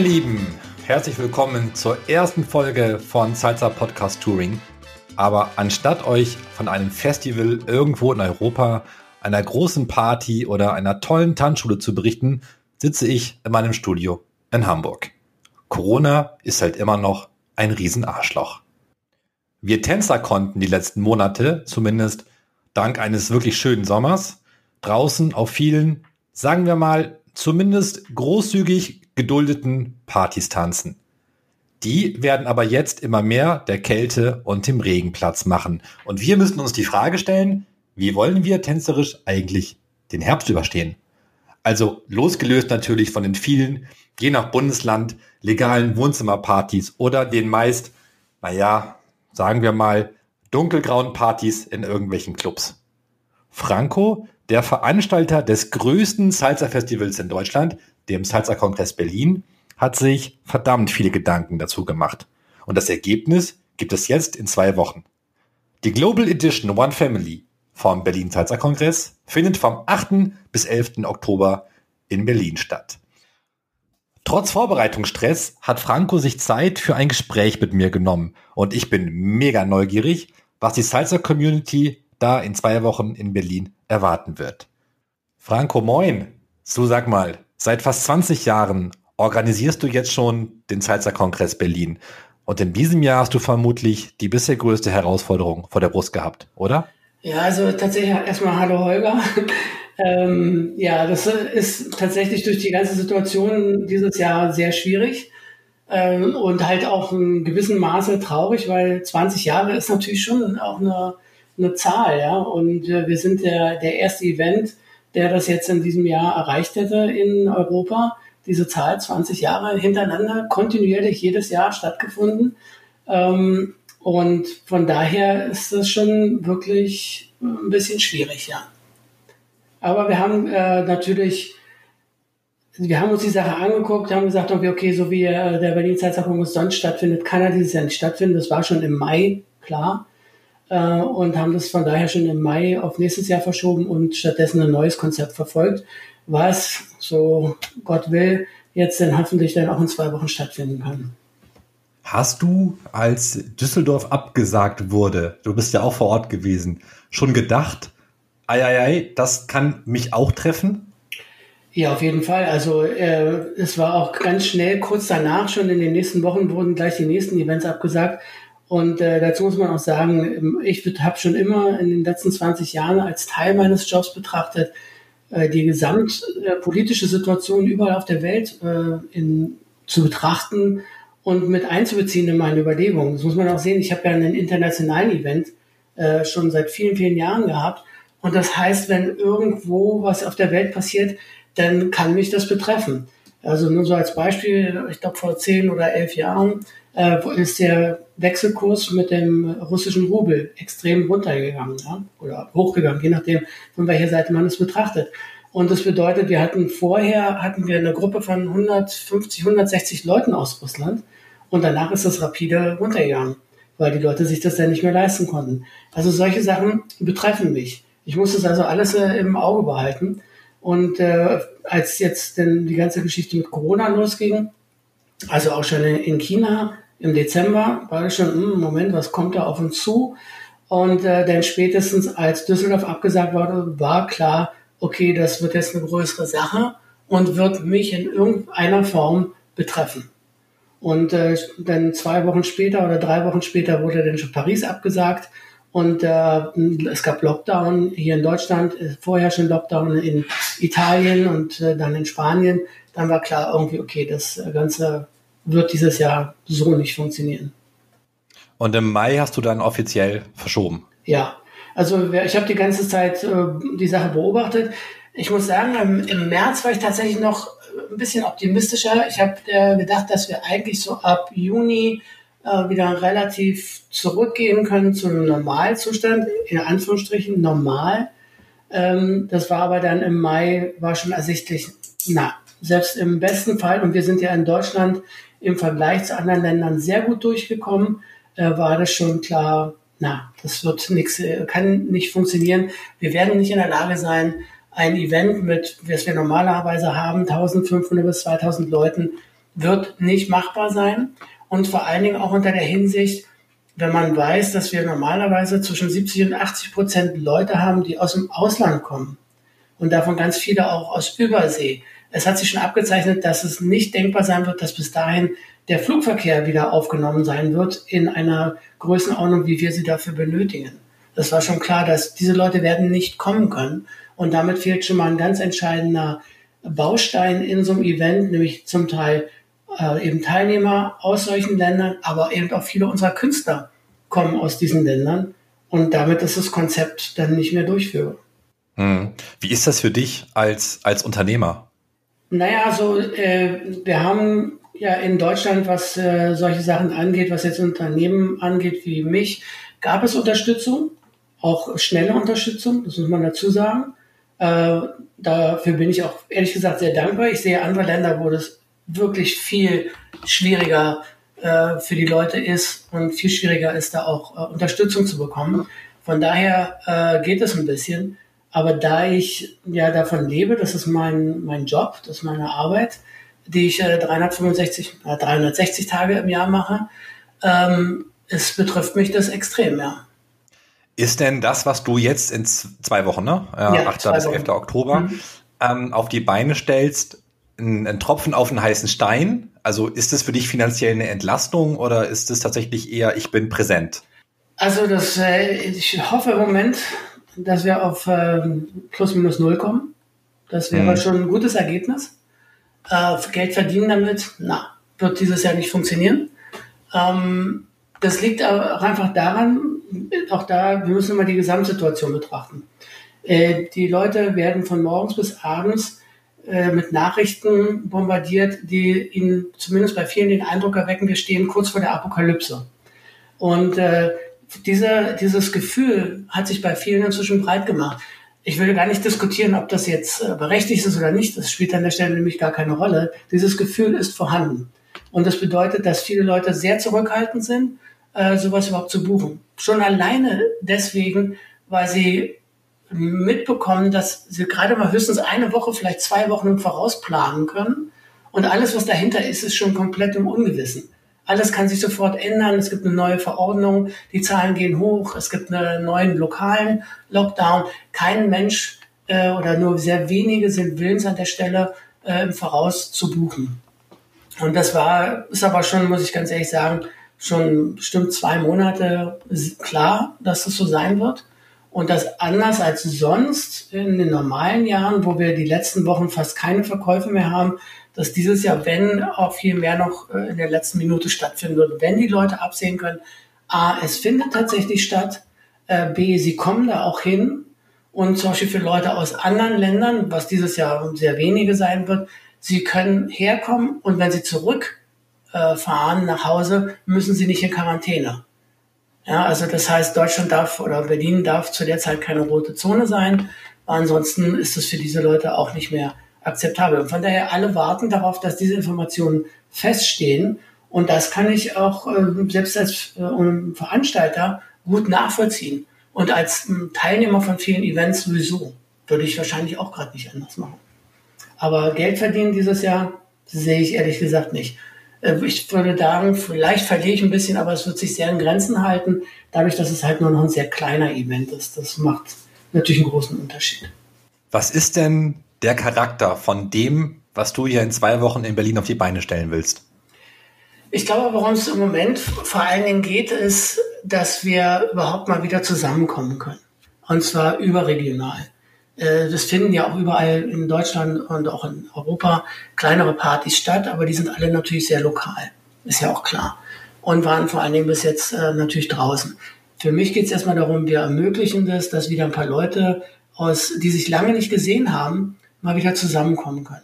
Ihr Lieben, herzlich willkommen zur ersten Folge von Salsa Podcast Touring. Aber anstatt euch von einem Festival irgendwo in Europa, einer großen Party oder einer tollen Tanzschule zu berichten, sitze ich in meinem Studio in Hamburg. Corona ist halt immer noch ein Riesenarschloch. Wir Tänzer konnten die letzten Monate, zumindest dank eines wirklich schönen Sommers, draußen auf vielen, sagen wir mal, zumindest großzügig geduldeten Partys tanzen. Die werden aber jetzt immer mehr der Kälte und dem Regen Platz machen. Und wir müssen uns die Frage stellen, wie wollen wir tänzerisch eigentlich den Herbst überstehen? Also losgelöst natürlich von den vielen, je nach Bundesland, legalen Wohnzimmerpartys oder den meist, naja, sagen wir mal, dunkelgrauen Partys in irgendwelchen Clubs. Franco, der Veranstalter des größten Salsa-Festivals in Deutschland, dem Salsa-Kongress Berlin, hat sich verdammt viele Gedanken dazu gemacht. Und das Ergebnis gibt es jetzt in zwei Wochen. Die Global Edition One Family vom Berlin Salsa Kongress findet vom 8. bis 11. Oktober in Berlin statt. Trotz Vorbereitungsstress hat Franco sich Zeit für ein Gespräch mit mir genommen und ich bin mega neugierig, was die Salsa Community da in zwei Wochen in Berlin erwarten wird. Franco, moin. So sag mal, seit fast 20 Jahren organisierst du jetzt schon den Salsa Kongress Berlin und in diesem Jahr hast du vermutlich die bisher größte Herausforderung vor der Brust gehabt, oder? Ja, also tatsächlich erstmal Hallo Holger. ähm, ja, das ist tatsächlich durch die ganze Situation dieses Jahr sehr schwierig ähm, und halt auch in gewissem Maße traurig, weil 20 Jahre ist natürlich schon auch eine, eine Zahl, ja. Und äh, wir sind der, der erste Event, der das jetzt in diesem Jahr erreicht hätte in Europa. Diese Zahl 20 Jahre hintereinander, kontinuierlich jedes Jahr stattgefunden. Ähm, und von daher ist das schon wirklich ein bisschen schwierig, ja. Aber wir haben äh, natürlich, wir haben uns die Sache angeguckt, haben gesagt, okay, okay so wie äh, der Berlin Zeitungskongress sonst stattfindet, kann er dieses Jahr nicht stattfinden. Das war schon im Mai, klar. Äh, und haben das von daher schon im Mai auf nächstes Jahr verschoben und stattdessen ein neues Konzept verfolgt, was, so Gott will, jetzt dann hoffentlich dann auch in zwei Wochen stattfinden kann. Hast du, als Düsseldorf abgesagt wurde, du bist ja auch vor Ort gewesen, schon gedacht, ei, ei, ei, das kann mich auch treffen? Ja, auf jeden Fall. Also äh, es war auch ganz schnell, kurz danach, schon in den nächsten Wochen wurden gleich die nächsten Events abgesagt. Und äh, dazu muss man auch sagen, ich habe schon immer in den letzten 20 Jahren als Teil meines Jobs betrachtet, äh, die gesamtpolitische Situation überall auf der Welt äh, in, zu betrachten und mit einzubeziehen in meine Überlegungen. Das muss man auch sehen. Ich habe ja einen internationalen Event äh, schon seit vielen, vielen Jahren gehabt. Und das heißt, wenn irgendwo was auf der Welt passiert, dann kann mich das betreffen. Also nur so als Beispiel, ich glaube vor zehn oder elf Jahren äh, ist der Wechselkurs mit dem russischen Rubel extrem runtergegangen ja? oder hochgegangen, je nachdem, von welcher Seite man es betrachtet. Und das bedeutet, wir hatten vorher hatten wir eine Gruppe von 150, 160 Leuten aus Russland und danach ist das rapide runtergegangen, weil die Leute sich das dann nicht mehr leisten konnten. Also solche Sachen betreffen mich. Ich muss das also alles äh, im Auge behalten. Und äh, als jetzt denn die ganze Geschichte mit Corona losging, also auch schon in China im Dezember, war ich schon, hm, Moment, was kommt da auf uns zu? Und äh, dann spätestens als Düsseldorf abgesagt wurde, war klar, okay, das wird jetzt eine größere Sache und wird mich in irgendeiner Form betreffen. Und äh, dann zwei Wochen später oder drei Wochen später wurde dann schon Paris abgesagt. Und äh, es gab Lockdown hier in Deutschland, äh, vorher schon Lockdown in Italien und äh, dann in Spanien. Dann war klar irgendwie, okay, das Ganze wird dieses Jahr so nicht funktionieren. Und im Mai hast du dann offiziell verschoben? Ja, also ich habe die ganze Zeit äh, die Sache beobachtet. Ich muss sagen, im, im März war ich tatsächlich noch ein bisschen optimistischer. Ich habe äh, gedacht, dass wir eigentlich so ab Juni äh, wieder relativ zurückgehen können zu einem Normalzustand, in Anführungsstrichen normal. Ähm, das war aber dann im Mai, war schon ersichtlich, na, selbst im besten Fall, und wir sind ja in Deutschland im Vergleich zu anderen Ländern sehr gut durchgekommen, äh, war das schon klar, na, das wird nichts, äh, kann nicht funktionieren. Wir werden nicht in der Lage sein, ein Event mit, was wir normalerweise haben, 1500 bis 2000 Leuten, wird nicht machbar sein. Und vor allen Dingen auch unter der Hinsicht, wenn man weiß, dass wir normalerweise zwischen 70 und 80 Prozent Leute haben, die aus dem Ausland kommen. Und davon ganz viele auch aus Übersee. Es hat sich schon abgezeichnet, dass es nicht denkbar sein wird, dass bis dahin der Flugverkehr wieder aufgenommen sein wird in einer Größenordnung, wie wir sie dafür benötigen. Das war schon klar, dass diese Leute werden nicht kommen können. Und damit fehlt schon mal ein ganz entscheidender Baustein in so einem Event, nämlich zum Teil äh, eben Teilnehmer aus solchen Ländern, aber eben auch viele unserer Künstler kommen aus diesen Ländern. Und damit ist das Konzept dann nicht mehr durchführbar. Hm. Wie ist das für dich als, als Unternehmer? Naja, so, äh, wir haben ja in Deutschland, was äh, solche Sachen angeht, was jetzt Unternehmen angeht wie mich, gab es Unterstützung, auch schnelle Unterstützung, das muss man dazu sagen. Äh, dafür bin ich auch ehrlich gesagt sehr dankbar. Ich sehe andere Länder, wo das wirklich viel schwieriger äh, für die Leute ist und viel schwieriger ist, da auch äh, Unterstützung zu bekommen. Von daher äh, geht es ein bisschen. Aber da ich ja davon lebe, das ist mein, mein Job, das ist meine Arbeit, die ich äh, 365, äh, 360 Tage im Jahr mache, ähm, es betrifft mich das extrem, ja. Ist denn das, was du jetzt in zwei Wochen, ne? Äh, ja, 8. bis 11. Oktober, mhm. ähm, auf die Beine stellst, ein, ein, Tropfen auf einen heißen Stein? Also ist das für dich finanziell eine Entlastung oder ist es tatsächlich eher, ich bin präsent? Also das, äh, ich hoffe im Moment, dass wir auf äh, plus minus null kommen. Das wäre mhm. schon ein gutes Ergebnis. Äh, Geld verdienen damit, na, wird dieses Jahr nicht funktionieren. Ähm, das liegt auch einfach daran, auch da, wir müssen immer die Gesamtsituation betrachten. Äh, die Leute werden von morgens bis abends äh, mit Nachrichten bombardiert, die ihnen zumindest bei vielen den Eindruck erwecken, wir stehen kurz vor der Apokalypse. Und äh, dieser, dieses Gefühl hat sich bei vielen inzwischen breit gemacht. Ich will gar nicht diskutieren, ob das jetzt äh, berechtigt ist oder nicht. Das spielt an der Stelle nämlich gar keine Rolle. Dieses Gefühl ist vorhanden. Und das bedeutet, dass viele Leute sehr zurückhaltend sind, äh, sowas überhaupt zu buchen. Schon alleine deswegen, weil sie mitbekommen, dass sie gerade mal höchstens eine Woche, vielleicht zwei Wochen im Voraus planen können. Und alles, was dahinter ist, ist schon komplett im Ungewissen. Alles kann sich sofort ändern. Es gibt eine neue Verordnung, die Zahlen gehen hoch, es gibt einen neuen lokalen Lockdown. Kein Mensch äh, oder nur sehr wenige sind willens an der Stelle äh, im Voraus zu buchen. Und das war, ist aber schon, muss ich ganz ehrlich sagen, schon bestimmt zwei Monate klar, dass das so sein wird. Und das anders als sonst in den normalen Jahren, wo wir die letzten Wochen fast keine Verkäufe mehr haben, dass dieses Jahr, wenn auch viel mehr noch äh, in der letzten Minute stattfinden wird, wenn die Leute absehen können, A, es findet tatsächlich statt, äh, B, sie kommen da auch hin und zum Beispiel für Leute aus anderen Ländern, was dieses Jahr sehr wenige sein wird, sie können herkommen und wenn sie zurückfahren äh, nach Hause, müssen sie nicht in Quarantäne. Ja, also das heißt, Deutschland darf oder Berlin darf zu der Zeit keine rote Zone sein. Ansonsten ist es für diese Leute auch nicht mehr akzeptabel. Und von daher alle warten darauf, dass diese Informationen feststehen. Und das kann ich auch äh, selbst als äh, Veranstalter gut nachvollziehen. Und als äh, Teilnehmer von vielen Events sowieso. Würde ich wahrscheinlich auch gerade nicht anders machen. Aber Geld verdienen dieses Jahr sehe ich ehrlich gesagt nicht. Äh, ich würde sagen, vielleicht verliere ich ein bisschen, aber es wird sich sehr in Grenzen halten, dadurch, dass es halt nur noch ein sehr kleiner Event ist. Das macht natürlich einen großen Unterschied. Was ist denn der Charakter von dem, was du hier in zwei Wochen in Berlin auf die Beine stellen willst? Ich glaube, worum es im Moment vor allen Dingen geht, ist, dass wir überhaupt mal wieder zusammenkommen können. Und zwar überregional. Äh, das finden ja auch überall in Deutschland und auch in Europa kleinere Partys statt, aber die sind alle natürlich sehr lokal. Ist ja auch klar. Und waren vor allen Dingen bis jetzt äh, natürlich draußen. Für mich geht es erstmal darum, wir ermöglichen das, dass wieder ein paar Leute aus, die sich lange nicht gesehen haben, mal wieder zusammenkommen können.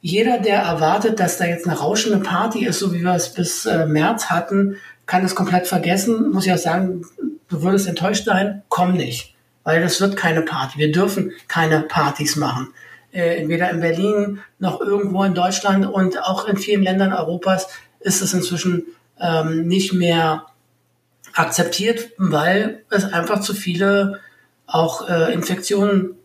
Jeder, der erwartet, dass da jetzt eine rauschende Party ist, so wie wir es bis äh, März hatten, kann es komplett vergessen. Muss ich auch sagen, du würdest enttäuscht sein, komm nicht. Weil das wird keine Party. Wir dürfen keine Partys machen. Äh, weder in Berlin noch irgendwo in Deutschland und auch in vielen Ländern Europas ist es inzwischen ähm, nicht mehr akzeptiert, weil es einfach zu viele auch äh, Infektionen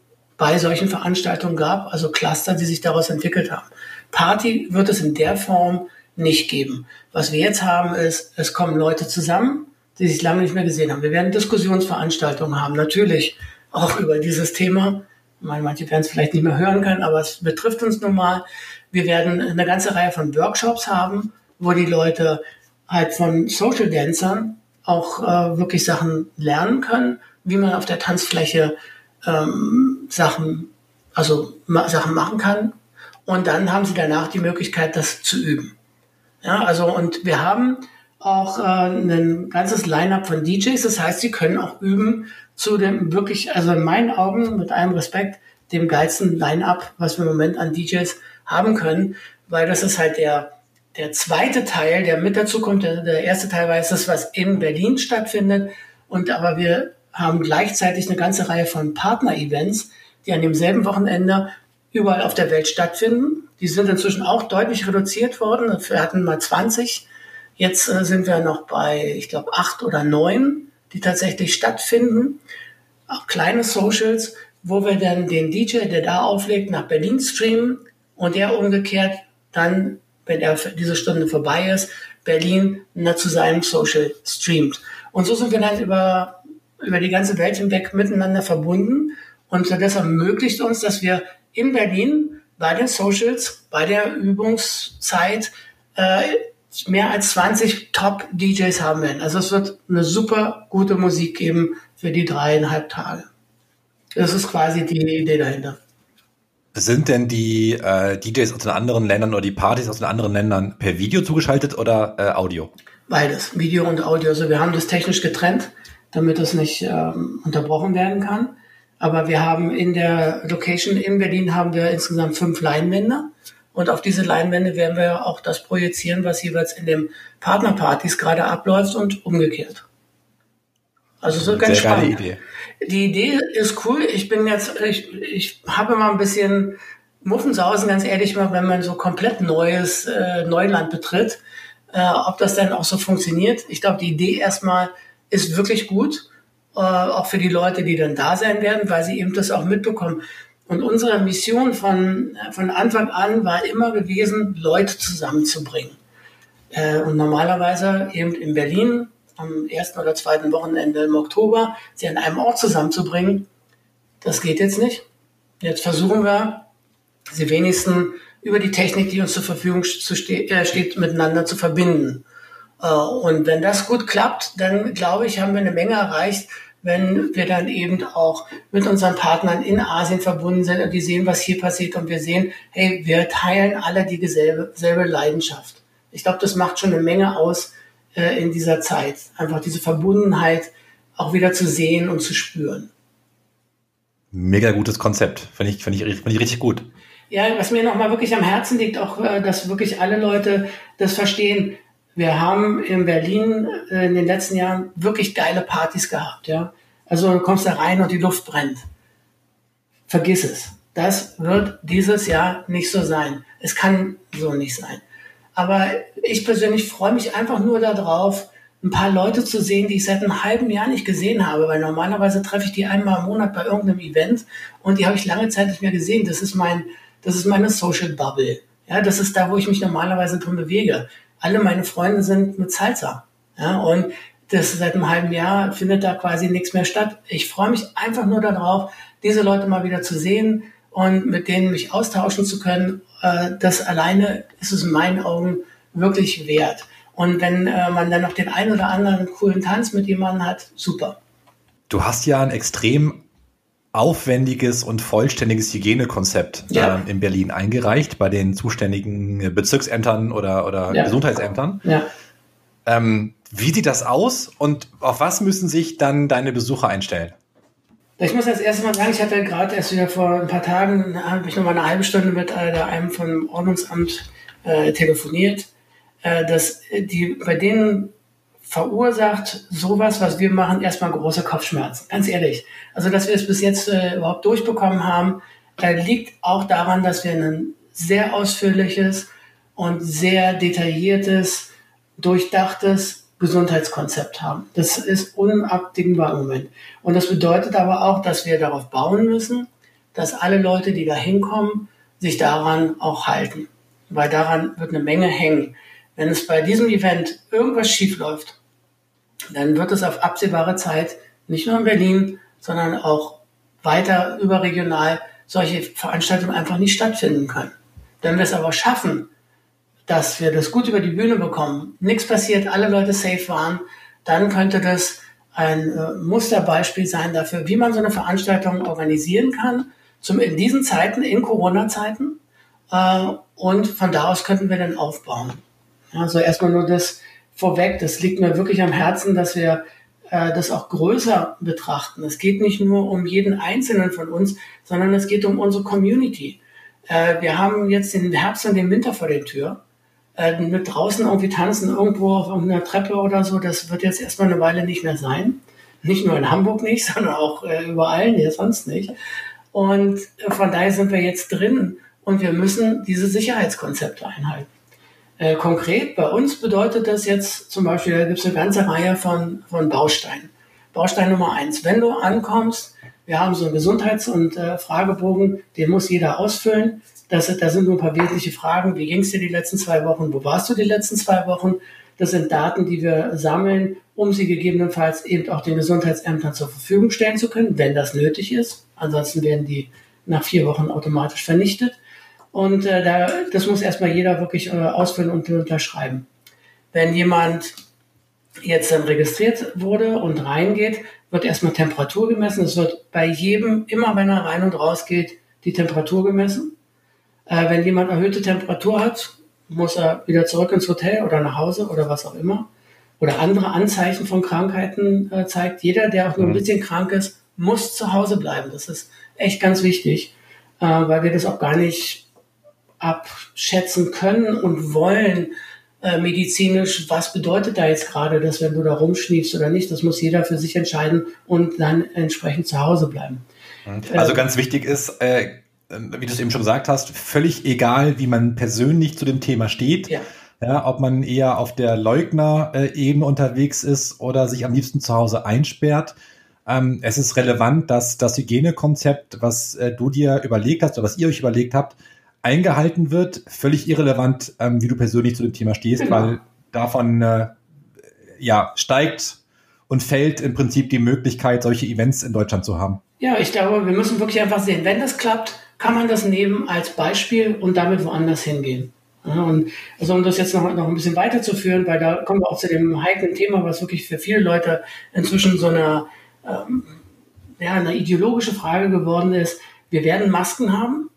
bei solchen Veranstaltungen gab, also Cluster, die sich daraus entwickelt haben. Party wird es in der Form nicht geben. Was wir jetzt haben, ist, es kommen Leute zusammen, die sich lange nicht mehr gesehen haben. Wir werden Diskussionsveranstaltungen haben, natürlich auch über dieses Thema. Manche werden es vielleicht nicht mehr hören können, aber es betrifft uns nun mal. Wir werden eine ganze Reihe von Workshops haben, wo die Leute halt von Social Dancern auch äh, wirklich Sachen lernen können, wie man auf der Tanzfläche ähm, Sachen, also ma Sachen machen kann. Und dann haben sie danach die Möglichkeit, das zu üben. Ja, also und wir haben auch äh, ein ganzes Line-up von DJs. Das heißt, sie können auch üben zu dem wirklich, also in meinen Augen, mit allem Respekt, dem geilsten Line-up, was wir im Moment an DJs haben können, weil das ist halt der, der zweite Teil, der mit dazu kommt. Der, der erste Teil war das, was in Berlin stattfindet. Und aber wir haben gleichzeitig eine ganze Reihe von Partner-Events, die an demselben Wochenende überall auf der Welt stattfinden. Die sind inzwischen auch deutlich reduziert worden. Wir hatten mal 20. Jetzt äh, sind wir noch bei, ich glaube, acht oder neun, die tatsächlich stattfinden. Auch kleine Socials, wo wir dann den DJ, der da auflegt, nach Berlin streamen und der umgekehrt dann, wenn er diese Stunde vorbei ist, Berlin zu seinem Social streamt. Und so sind wir dann über, über die ganze Welt hinweg miteinander verbunden. Und das ermöglicht uns, dass wir in Berlin bei den Socials, bei der Übungszeit äh, mehr als 20 Top-DJs haben werden. Also es wird eine super gute Musik geben für die dreieinhalb Tage. Das ist quasi die Idee dahinter. Sind denn die äh, DJs aus den anderen Ländern oder die Partys aus den anderen Ländern per Video zugeschaltet oder äh, Audio? Beides, Video und Audio. Also wir haben das technisch getrennt, damit das nicht ähm, unterbrochen werden kann. Aber wir haben in der Location in Berlin haben wir insgesamt fünf Leinwände. Und auf diese Leinwände werden wir auch das projizieren, was jeweils in den Partnerpartys gerade abläuft und umgekehrt. Also so ganz Sehr spannend. Idee. Die Idee ist cool. Ich bin jetzt, ich, ich habe immer ein bisschen Muffensausen, ganz ehrlich mal, wenn man so komplett neues äh, Neuland betritt, äh, ob das dann auch so funktioniert. Ich glaube, die Idee erstmal ist wirklich gut auch für die Leute, die dann da sein werden, weil sie eben das auch mitbekommen. Und unsere Mission von, von Anfang an war immer gewesen, Leute zusammenzubringen. Äh, und normalerweise eben in Berlin am ersten oder zweiten Wochenende im Oktober, sie an einem Ort zusammenzubringen, das geht jetzt nicht. Jetzt versuchen wir, sie wenigstens über die Technik, die uns zur Verfügung äh, steht, miteinander zu verbinden. Äh, und wenn das gut klappt, dann glaube ich, haben wir eine Menge erreicht, wenn wir dann eben auch mit unseren Partnern in Asien verbunden sind und die sehen, was hier passiert und wir sehen, hey, wir teilen alle die selbe, selbe Leidenschaft. Ich glaube, das macht schon eine Menge aus äh, in dieser Zeit. Einfach diese Verbundenheit auch wieder zu sehen und zu spüren. Mega gutes Konzept. Finde ich, finde ich, finde ich richtig gut. Ja, was mir nochmal wirklich am Herzen liegt, auch, äh, dass wirklich alle Leute das verstehen. Wir haben in Berlin äh, in den letzten Jahren wirklich geile Partys gehabt, ja. Also du kommst da rein und die Luft brennt. Vergiss es. Das wird dieses Jahr nicht so sein. Es kann so nicht sein. Aber ich persönlich freue mich einfach nur darauf, ein paar Leute zu sehen, die ich seit einem halben Jahr nicht gesehen habe, weil normalerweise treffe ich die einmal im Monat bei irgendeinem Event und die habe ich lange Zeit nicht mehr gesehen. Das ist mein, das ist meine Social Bubble. Ja, das ist da, wo ich mich normalerweise drin bewege alle meine Freunde sind mit Salsa. Ja, und das seit einem halben Jahr findet da quasi nichts mehr statt. Ich freue mich einfach nur darauf, diese Leute mal wieder zu sehen und mit denen mich austauschen zu können. Äh, das alleine ist es in meinen Augen wirklich wert. Und wenn äh, man dann noch den einen oder anderen coolen Tanz mit jemandem hat, super. Du hast ja ein extrem aufwendiges und vollständiges Hygienekonzept ja. äh, in Berlin eingereicht bei den zuständigen Bezirksämtern oder, oder ja. Gesundheitsämtern. Ja. Ähm, wie sieht das aus und auf was müssen sich dann deine Besucher einstellen? Ich muss als erstes mal sagen, ich hatte gerade erst wieder vor ein paar Tagen, habe ich noch mal eine halbe Stunde mit äh, einem vom Ordnungsamt äh, telefoniert, äh, dass die bei denen verursacht sowas, was wir machen, erstmal große Kopfschmerzen. Ganz ehrlich. Also, dass wir es bis jetzt äh, überhaupt durchbekommen haben, äh, liegt auch daran, dass wir ein sehr ausführliches und sehr detailliertes, durchdachtes Gesundheitskonzept haben. Das ist unabdingbar im Moment. Und das bedeutet aber auch, dass wir darauf bauen müssen, dass alle Leute, die da hinkommen, sich daran auch halten. weil daran wird eine Menge hängen. Wenn es bei diesem Event irgendwas schief läuft, dann wird es auf absehbare Zeit nicht nur in Berlin, sondern auch weiter überregional solche Veranstaltungen einfach nicht stattfinden können. Wenn wir es aber schaffen, dass wir das gut über die Bühne bekommen, nichts passiert, alle Leute safe waren, dann könnte das ein äh, Musterbeispiel sein dafür, wie man so eine Veranstaltung organisieren kann, zum, in diesen Zeiten, in Corona-Zeiten. Äh, und von da aus könnten wir dann aufbauen. Also erstmal nur das vorweg, das liegt mir wirklich am Herzen, dass wir äh, das auch größer betrachten. Es geht nicht nur um jeden Einzelnen von uns, sondern es geht um unsere Community. Äh, wir haben jetzt den Herbst und den Winter vor der Tür. Äh, mit draußen irgendwie tanzen irgendwo auf irgendeiner Treppe oder so, das wird jetzt erstmal eine Weile nicht mehr sein. Nicht nur in Hamburg nicht, sondern auch überall, nee, sonst nicht. Und von daher sind wir jetzt drin und wir müssen diese Sicherheitskonzepte einhalten. Äh, konkret bei uns bedeutet das jetzt zum Beispiel, da gibt es eine ganze Reihe von, von Bausteinen. Baustein Nummer eins, wenn du ankommst, wir haben so einen Gesundheits- und äh, Fragebogen, den muss jeder ausfüllen. Das, da sind nur ein paar wesentliche Fragen. Wie ging es dir die letzten zwei Wochen? Wo warst du die letzten zwei Wochen? Das sind Daten, die wir sammeln, um sie gegebenenfalls eben auch den Gesundheitsämtern zur Verfügung stellen zu können, wenn das nötig ist. Ansonsten werden die nach vier Wochen automatisch vernichtet. Und äh, da, das muss erstmal jeder wirklich äh, ausfüllen und unterschreiben. Wenn jemand jetzt dann registriert wurde und reingeht, wird erstmal Temperatur gemessen. Es wird bei jedem, immer wenn er rein und raus geht, die Temperatur gemessen. Äh, wenn jemand erhöhte Temperatur hat, muss er wieder zurück ins Hotel oder nach Hause oder was auch immer. Oder andere Anzeichen von Krankheiten äh, zeigt. Jeder, der auch nur ein mhm. bisschen krank ist, muss zu Hause bleiben. Das ist echt ganz wichtig, äh, weil wir das auch gar nicht abschätzen können und wollen äh, medizinisch, was bedeutet da jetzt gerade, dass wenn du da rumschniefst oder nicht, das muss jeder für sich entscheiden und dann entsprechend zu Hause bleiben. Mhm. Also äh, ganz wichtig ist, äh, wie du es eben schon gesagt hast, völlig egal, wie man persönlich zu dem Thema steht. Ja. Ja, ob man eher auf der Leugner-Ebene unterwegs ist oder sich am liebsten zu Hause einsperrt. Ähm, es ist relevant, dass das Hygienekonzept, was äh, du dir überlegt hast oder was ihr euch überlegt habt, eingehalten wird. Völlig irrelevant, ähm, wie du persönlich zu dem Thema stehst, genau. weil davon äh, ja steigt und fällt im Prinzip die Möglichkeit, solche Events in Deutschland zu haben. Ja, ich glaube, wir müssen wirklich einfach sehen, wenn das klappt, kann man das nehmen als Beispiel und damit woanders hingehen. Ja, und also um das jetzt noch, noch ein bisschen weiterzuführen, weil da kommen wir auch zu dem heiklen Thema, was wirklich für viele Leute inzwischen so eine, ähm, ja, eine ideologische Frage geworden ist. Wir werden Masken haben,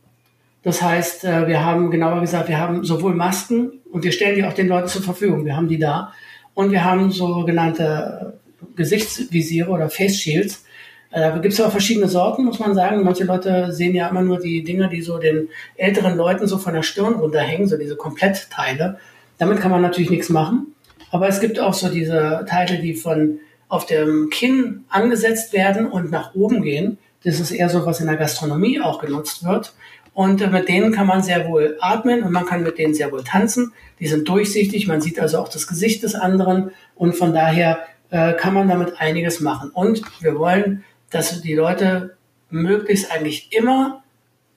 das heißt, äh, wir haben genauer gesagt, wir haben sowohl Masken und wir stellen die auch den Leuten zur Verfügung. Wir haben die da. Und wir haben sogenannte Gesichtsvisiere oder Face Shields. Äh, da gibt es auch verschiedene Sorten, muss man sagen. Manche Leute sehen ja immer nur die Dinge, die so den älteren Leuten so von der Stirn runterhängen, so diese Komplettteile. Damit kann man natürlich nichts machen. Aber es gibt auch so diese Teile, die von auf dem Kinn angesetzt werden und nach oben gehen. Das ist eher so, was in der Gastronomie auch genutzt wird. Und mit denen kann man sehr wohl atmen und man kann mit denen sehr wohl tanzen. Die sind durchsichtig, man sieht also auch das Gesicht des anderen und von daher äh, kann man damit einiges machen. Und wir wollen, dass die Leute möglichst eigentlich immer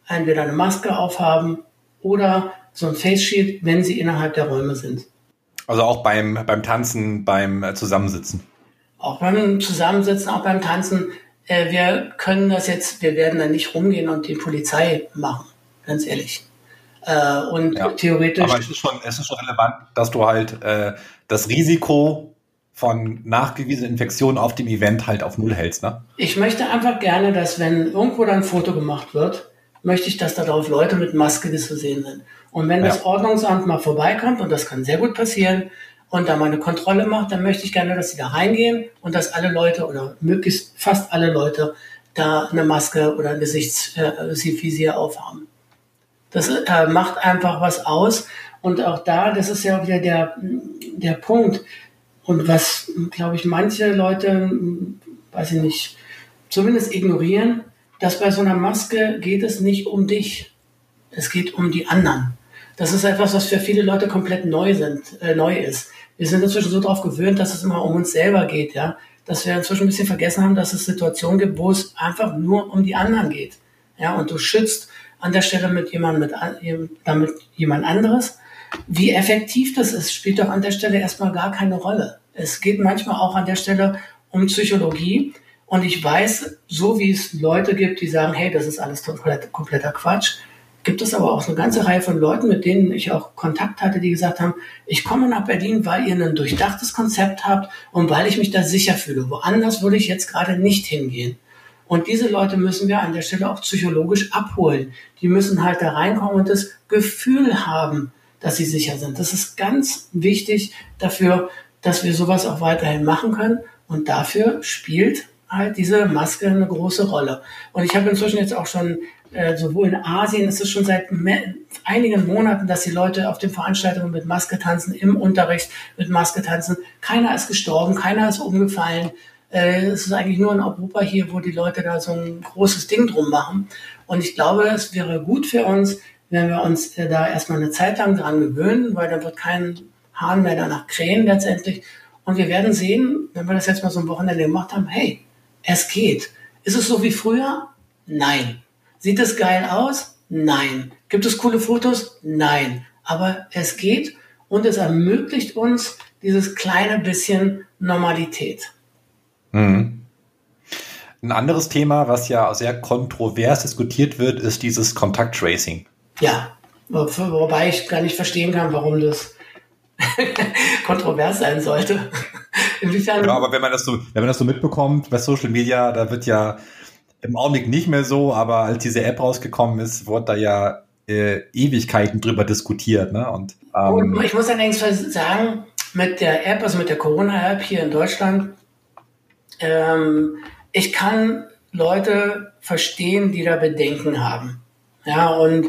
entweder eine Maske aufhaben oder so ein Face Shield, wenn sie innerhalb der Räume sind. Also auch beim, beim Tanzen, beim äh, Zusammensitzen. Auch beim Zusammensitzen, auch beim Tanzen äh, wir können das jetzt, wir werden da nicht rumgehen und die Polizei machen, ganz ehrlich. Äh, und ja, theoretisch. Aber es ist, schon, es ist schon relevant, dass du halt äh, das Risiko von nachgewiesenen Infektionen auf dem Event halt auf Null hältst, ne? Ich möchte einfach gerne, dass wenn irgendwo dann ein Foto gemacht wird, möchte ich, dass darauf Leute mit Maske zu sehen sind. Und wenn ja. das Ordnungsamt mal vorbeikommt, und das kann sehr gut passieren, und da mal eine Kontrolle macht, dann möchte ich gerne, dass sie da reingehen und dass alle Leute oder möglichst fast alle Leute da eine Maske oder ein Gesichtsvisier äh, aufhaben. Das äh, macht einfach was aus. Und auch da, das ist ja wieder der, der Punkt. Und was, glaube ich, manche Leute, weiß ich nicht, zumindest ignorieren, dass bei so einer Maske geht es nicht um dich. Es geht um die anderen. Das ist etwas, was für viele Leute komplett neu sind, äh, neu ist wir sind inzwischen so darauf gewöhnt, dass es immer um uns selber geht, ja, dass wir inzwischen ein bisschen vergessen haben, dass es Situationen gibt, wo es einfach nur um die anderen geht. Ja, und du schützt an der Stelle mit jemand, mit, damit jemand anderes. Wie effektiv das ist, spielt doch an der Stelle erstmal gar keine Rolle. Es geht manchmal auch an der Stelle um Psychologie. Und ich weiß, so wie es Leute gibt, die sagen, hey, das ist alles kompletter Quatsch, gibt es aber auch eine ganze Reihe von Leuten, mit denen ich auch Kontakt hatte, die gesagt haben, ich komme nach Berlin, weil ihr ein durchdachtes Konzept habt und weil ich mich da sicher fühle. Woanders würde ich jetzt gerade nicht hingehen. Und diese Leute müssen wir an der Stelle auch psychologisch abholen. Die müssen halt da reinkommen und das Gefühl haben, dass sie sicher sind. Das ist ganz wichtig dafür, dass wir sowas auch weiterhin machen können. Und dafür spielt halt diese Maske eine große Rolle. Und ich habe inzwischen jetzt auch schon äh, sowohl in Asien ist es schon seit einigen Monaten, dass die Leute auf den Veranstaltungen mit Maske tanzen, im Unterricht mit Maske tanzen. Keiner ist gestorben, keiner ist umgefallen. Äh, es ist eigentlich nur in Europa hier, wo die Leute da so ein großes Ding drum machen. Und ich glaube, es wäre gut für uns, wenn wir uns äh, da erstmal eine Zeit lang dran gewöhnen, weil dann wird kein Hahn mehr danach krähen letztendlich. Und wir werden sehen, wenn wir das jetzt mal so ein Wochenende gemacht haben, hey, es geht. Ist es so wie früher? Nein. Sieht es geil aus? Nein. Gibt es coole Fotos? Nein. Aber es geht und es ermöglicht uns dieses kleine bisschen Normalität. Mhm. Ein anderes Thema, was ja sehr kontrovers diskutiert wird, ist dieses Kontakttracing. Ja, wobei ich gar nicht verstehen kann, warum das kontrovers sein sollte. Inwiefern? Ja, aber wenn man das so, wenn man das so mitbekommt bei Social Media, da wird ja im Augenblick nicht mehr so, aber als diese App rausgekommen ist, wurde da ja äh, Ewigkeiten drüber diskutiert. Ne? Und, ähm, Und ich muss allerdings sagen, mit der App, also mit der Corona-App hier in Deutschland, ähm, ich kann Leute verstehen, die da Bedenken haben. Ja, und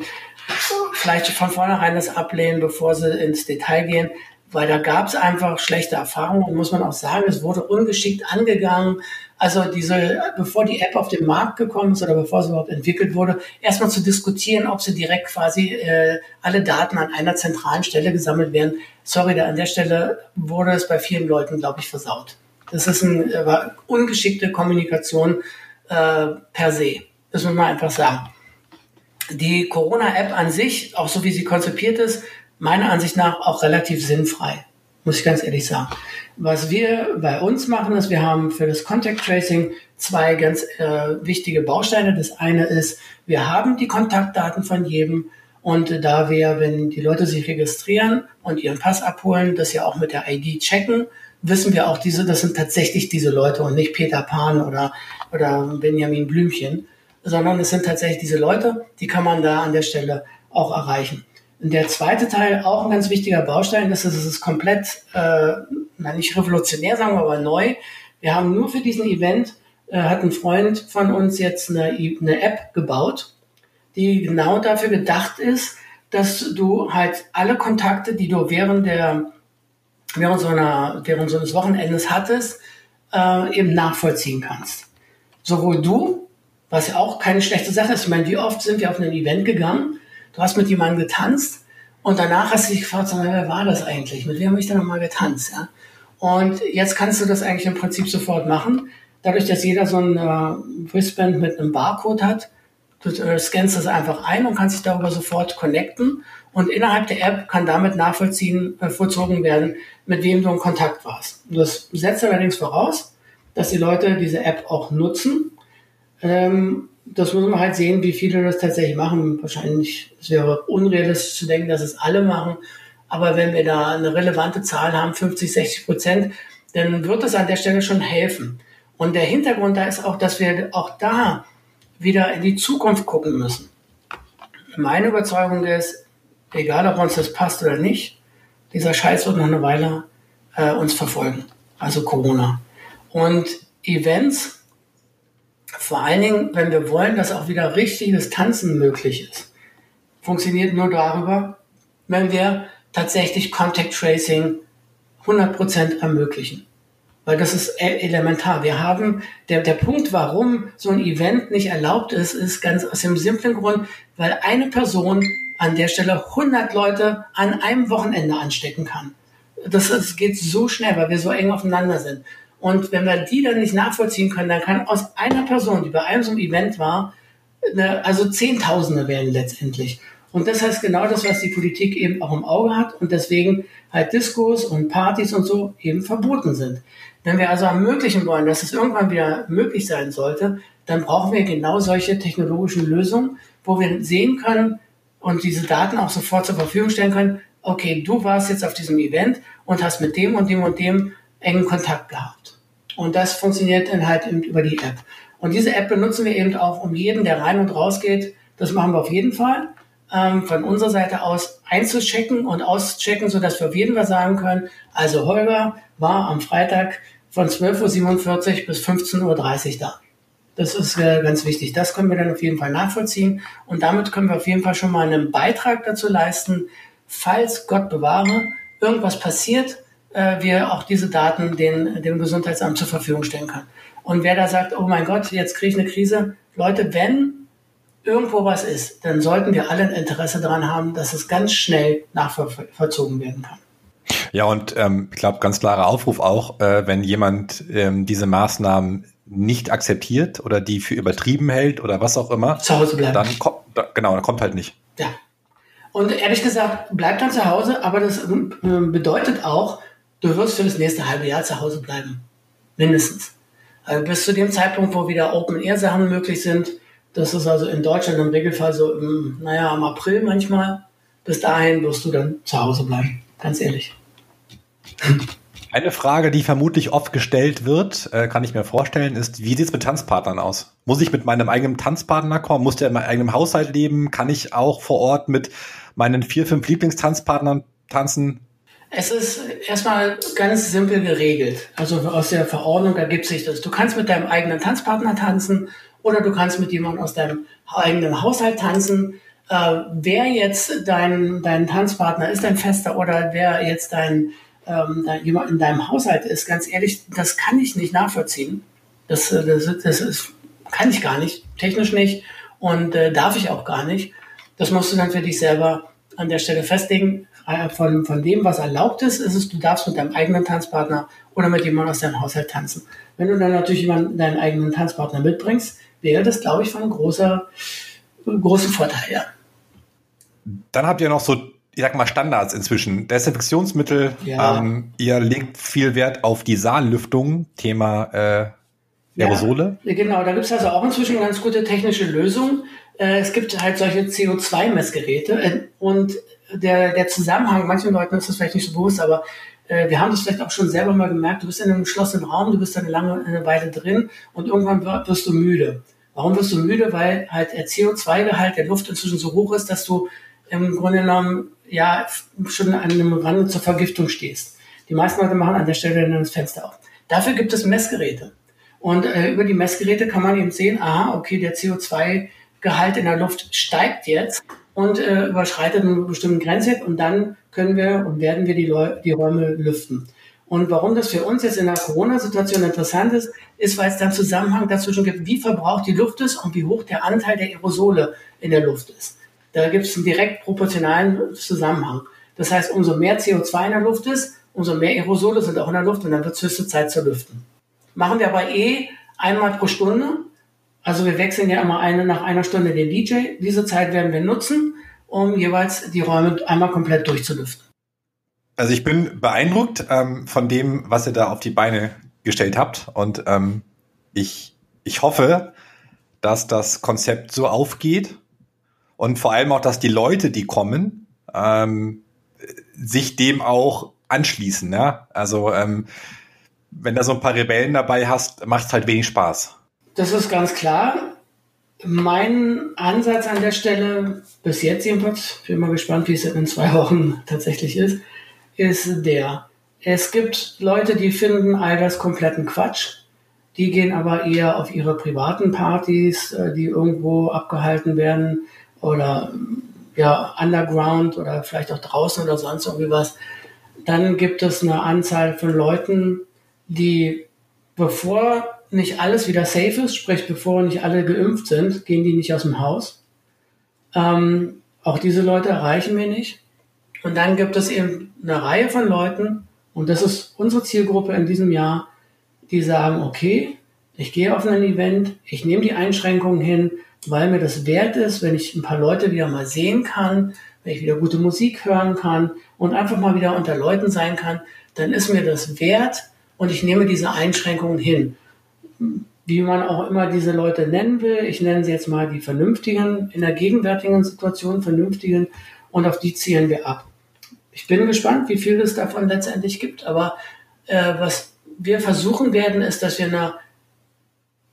vielleicht von vornherein das ablehnen, bevor sie ins Detail gehen, weil da gab es einfach schlechte Erfahrungen, muss man auch sagen. Es wurde ungeschickt angegangen. Also diese, bevor die App auf den Markt gekommen ist oder bevor sie überhaupt entwickelt wurde, erstmal zu diskutieren, ob sie direkt quasi äh, alle Daten an einer zentralen Stelle gesammelt werden. Sorry, da an der Stelle wurde es bei vielen Leuten, glaube ich, versaut. Das ist eine äh, ungeschickte Kommunikation äh, per se. Das muss man einfach sagen. Die Corona-App an sich, auch so wie sie konzipiert ist, meiner Ansicht nach auch relativ sinnfrei, muss ich ganz ehrlich sagen. Was wir bei uns machen, ist, wir haben für das Contact Tracing zwei ganz äh, wichtige Bausteine. Das eine ist, wir haben die Kontaktdaten von jedem und da wir, wenn die Leute sich registrieren und ihren Pass abholen, das ja auch mit der ID checken, wissen wir auch diese, das sind tatsächlich diese Leute und nicht Peter Pan oder, oder Benjamin Blümchen, sondern es sind tatsächlich diese Leute, die kann man da an der Stelle auch erreichen. Und der zweite Teil, auch ein ganz wichtiger Baustein, ist, es ist komplett, äh, na nicht revolutionär, sagen wir aber neu. Wir haben nur für diesen Event, äh, hat ein Freund von uns jetzt eine, eine App gebaut, die genau dafür gedacht ist, dass du halt alle Kontakte, die du während der während so einer während so eines Wochenendes hattest, äh, eben nachvollziehen kannst. Sowohl du, was ja auch keine schlechte Sache ist. Ich meine, wie oft sind wir auf ein Event gegangen du hast mit jemandem getanzt und danach hast du dich gefragt, wer war das eigentlich? Mit wem habe ich da nochmal getanzt? Ja? Und jetzt kannst du das eigentlich im Prinzip sofort machen. Dadurch, dass jeder so ein äh, Wristband mit einem Barcode hat, du äh, scannst das einfach ein und kannst dich darüber sofort connecten. Und innerhalb der App kann damit nachvollziehen, äh, vollzogen werden, mit wem du in Kontakt warst. Das setzt allerdings voraus, dass die Leute diese App auch nutzen. Ähm, das muss man halt sehen, wie viele das tatsächlich machen. Wahrscheinlich es wäre unrealistisch zu denken, dass es alle machen. Aber wenn wir da eine relevante Zahl haben, 50, 60 Prozent, dann wird das an der Stelle schon helfen. Und der Hintergrund da ist auch, dass wir auch da wieder in die Zukunft gucken müssen. Meine Überzeugung ist, egal ob uns das passt oder nicht, dieser Scheiß wird noch eine Weile äh, uns verfolgen. Also Corona. Und Events vor allen Dingen, wenn wir wollen, dass auch wieder richtiges Tanzen möglich ist, funktioniert nur darüber, wenn wir tatsächlich Contact Tracing 100% ermöglichen. Weil das ist e- elementar. Wir haben, der, der Punkt, warum so ein Event nicht erlaubt ist, ist ganz aus dem simplen Grund, weil eine Person an der Stelle 100 Leute an einem Wochenende anstecken kann. Das, das geht so schnell, weil wir so eng aufeinander sind. Und wenn wir die dann nicht nachvollziehen können, dann kann aus einer Person, die bei einem so einem Event war, eine, also Zehntausende werden letztendlich. Und das heißt genau das, was die Politik eben auch im Auge hat und deswegen halt Diskos und Partys und so eben verboten sind. Wenn wir also ermöglichen wollen, dass es irgendwann wieder möglich sein sollte, dann brauchen wir genau solche technologischen Lösungen, wo wir sehen können und diese Daten auch sofort zur Verfügung stellen können, okay, du warst jetzt auf diesem Event und hast mit dem und dem und dem engen Kontakt gehabt. Und das funktioniert dann halt eben über die App. Und diese App benutzen wir eben auch, um jeden, der rein und raus geht, das machen wir auf jeden Fall, ähm, von unserer Seite aus einzuchecken und auszuchecken, sodass wir auf jeden Fall sagen können, also Holger war am Freitag von 12.47 Uhr bis 15.30 Uhr da. Das ist äh, ganz wichtig. Das können wir dann auf jeden Fall nachvollziehen. Und damit können wir auf jeden Fall schon mal einen Beitrag dazu leisten, falls Gott bewahre, irgendwas passiert, äh, wir auch diese Daten den, dem Gesundheitsamt zur Verfügung stellen können. Und wer da sagt, oh mein Gott, jetzt kriege ich eine Krise, Leute, wenn irgendwo was ist, dann sollten wir alle ein Interesse daran haben, dass es ganz schnell nachvollzogen werden kann. Ja, und ähm, ich glaube, ganz klarer Aufruf auch, äh, wenn jemand ähm, diese Maßnahmen nicht akzeptiert oder die für übertrieben hält oder was auch immer, zu Hause bleiben. Dann kommt, genau, dann kommt halt nicht. Ja. Und ehrlich gesagt, bleib dann zu Hause, aber das äh, bedeutet auch, du wirst für das nächste halbe Jahr zu Hause bleiben. Mindestens. Also bis zu dem Zeitpunkt, wo wieder Open-Air-Sachen möglich sind. Das ist also in Deutschland im Regelfall so im, naja, im April manchmal. Bis dahin wirst du dann zu Hause bleiben. Ganz ehrlich. Eine Frage, die vermutlich oft gestellt wird, äh, kann ich mir vorstellen, ist, wie sieht es mit Tanzpartnern aus? Muss ich mit meinem eigenen Tanzpartner kommen? Muss der in meinem eigenen Haushalt leben? Kann ich auch vor Ort mit meinen vier, fünf Lieblingstanzpartnern tanzen? Es ist erstmal ganz simpel geregelt. Also aus der Verordnung ergibt sich das. Du kannst mit deinem eigenen Tanzpartner tanzen oder du kannst mit jemandem aus deinem eigenen Haushalt tanzen. Äh, wer jetzt dein, dein Tanzpartner ist, dein Fester oder wer jetzt dein ähm, da jemand in deinem Haushalt ist, ganz ehrlich, das kann ich nicht nachvollziehen. Das, äh, das, das ist, kann ich gar nicht, technisch nicht und äh, darf ich auch gar nicht. Das musst du dann für dich selber an der Stelle festlegen. Äh, von, von dem, was erlaubt ist, ist es, du darfst mit deinem eigenen Tanzpartner oder mit jemandem aus deinem Haushalt tanzen. Wenn du dann natürlich jemanden, deinen eigenen Tanzpartner mitbringst, wäre das, glaube ich, von großer, großen Vorteil, ja. Dann habt ihr noch so ich sag mal, Standards inzwischen. Desinfektionsmittel, ja. ähm, ihr legt viel Wert auf die Saallüftung, Thema äh, Aerosole. Ja, genau, da gibt es also auch inzwischen ganz gute technische Lösung. Äh, es gibt halt solche CO2-Messgeräte äh, und der, der Zusammenhang, manchen Leuten ist das vielleicht nicht so bewusst, aber wir haben das vielleicht auch schon selber mal gemerkt, du bist in einem geschlossenen Raum, du bist eine lange eine Weile drin und irgendwann wirst du müde. Warum wirst du müde? Weil halt der CO2-Gehalt der Luft inzwischen so hoch ist, dass du im Grunde genommen ja schon an einem Rande zur Vergiftung stehst. Die meisten Leute machen an der Stelle dann das Fenster auf. Dafür gibt es Messgeräte. Und äh, über die Messgeräte kann man eben sehen, aha, okay, der CO2-Gehalt in der Luft steigt jetzt und äh, überschreitet eine bestimmte Grenze und dann können wir und werden wir die, Leu die Räume lüften. Und warum das für uns jetzt in der Corona-Situation interessant ist, ist, weil es da einen Zusammenhang dazwischen gibt, wie verbraucht die Luft ist und wie hoch der Anteil der Aerosole in der Luft ist. Da gibt es einen direkt proportionalen Zusammenhang. Das heißt, umso mehr CO2 in der Luft ist, umso mehr Aerosole sind auch in der Luft und dann wird es höchste Zeit zu lüften. Machen wir aber eh einmal pro Stunde. Also wir wechseln ja immer eine nach einer Stunde den DJ. Diese Zeit werden wir nutzen, um jeweils die Räume einmal komplett durchzulüften. Also ich bin beeindruckt ähm, von dem, was ihr da auf die Beine gestellt habt. Und ähm, ich, ich hoffe, dass das Konzept so aufgeht und vor allem auch, dass die Leute, die kommen, ähm, sich dem auch anschließen. Ja? Also ähm, wenn da so ein paar Rebellen dabei hast, macht es halt wenig Spaß. Das ist ganz klar. Mein Ansatz an der Stelle, bis jetzt jedenfalls, bin mal gespannt, wie es in zwei Wochen tatsächlich ist, ist der. Es gibt Leute, die finden all das kompletten Quatsch. Die gehen aber eher auf ihre privaten Partys, äh, die irgendwo abgehalten werden oder ja, underground oder vielleicht auch draußen oder sonst irgendwie was. Dann gibt es eine Anzahl von Leuten, die bevor nicht alles wieder safe ist, sprich bevor nicht alle geimpft sind, gehen die nicht aus dem Haus. Ähm, auch diese Leute erreichen wir nicht. Und dann gibt es eben eine Reihe von Leuten, und das ist unsere Zielgruppe in diesem Jahr, die sagen, okay, Ich gehe auf ein Event, ich nehme die Einschränkungen hin, weil mir das wert ist, wenn ich ein paar Leute wieder mal sehen kann, wenn ich wieder gute Musik hören kann und einfach mal wieder unter Leuten sein kann, dann ist mir das wert und ich nehme diese Einschränkungen hin. Wie man auch immer diese Leute nennen will, ich nenne sie jetzt mal die vernünftigen, in der gegenwärtigen Situation vernünftigen und auf die zielen wir ab. Ich bin gespannt, wie viel es davon letztendlich gibt, aber äh, was wir versuchen werden, ist, dass wir eine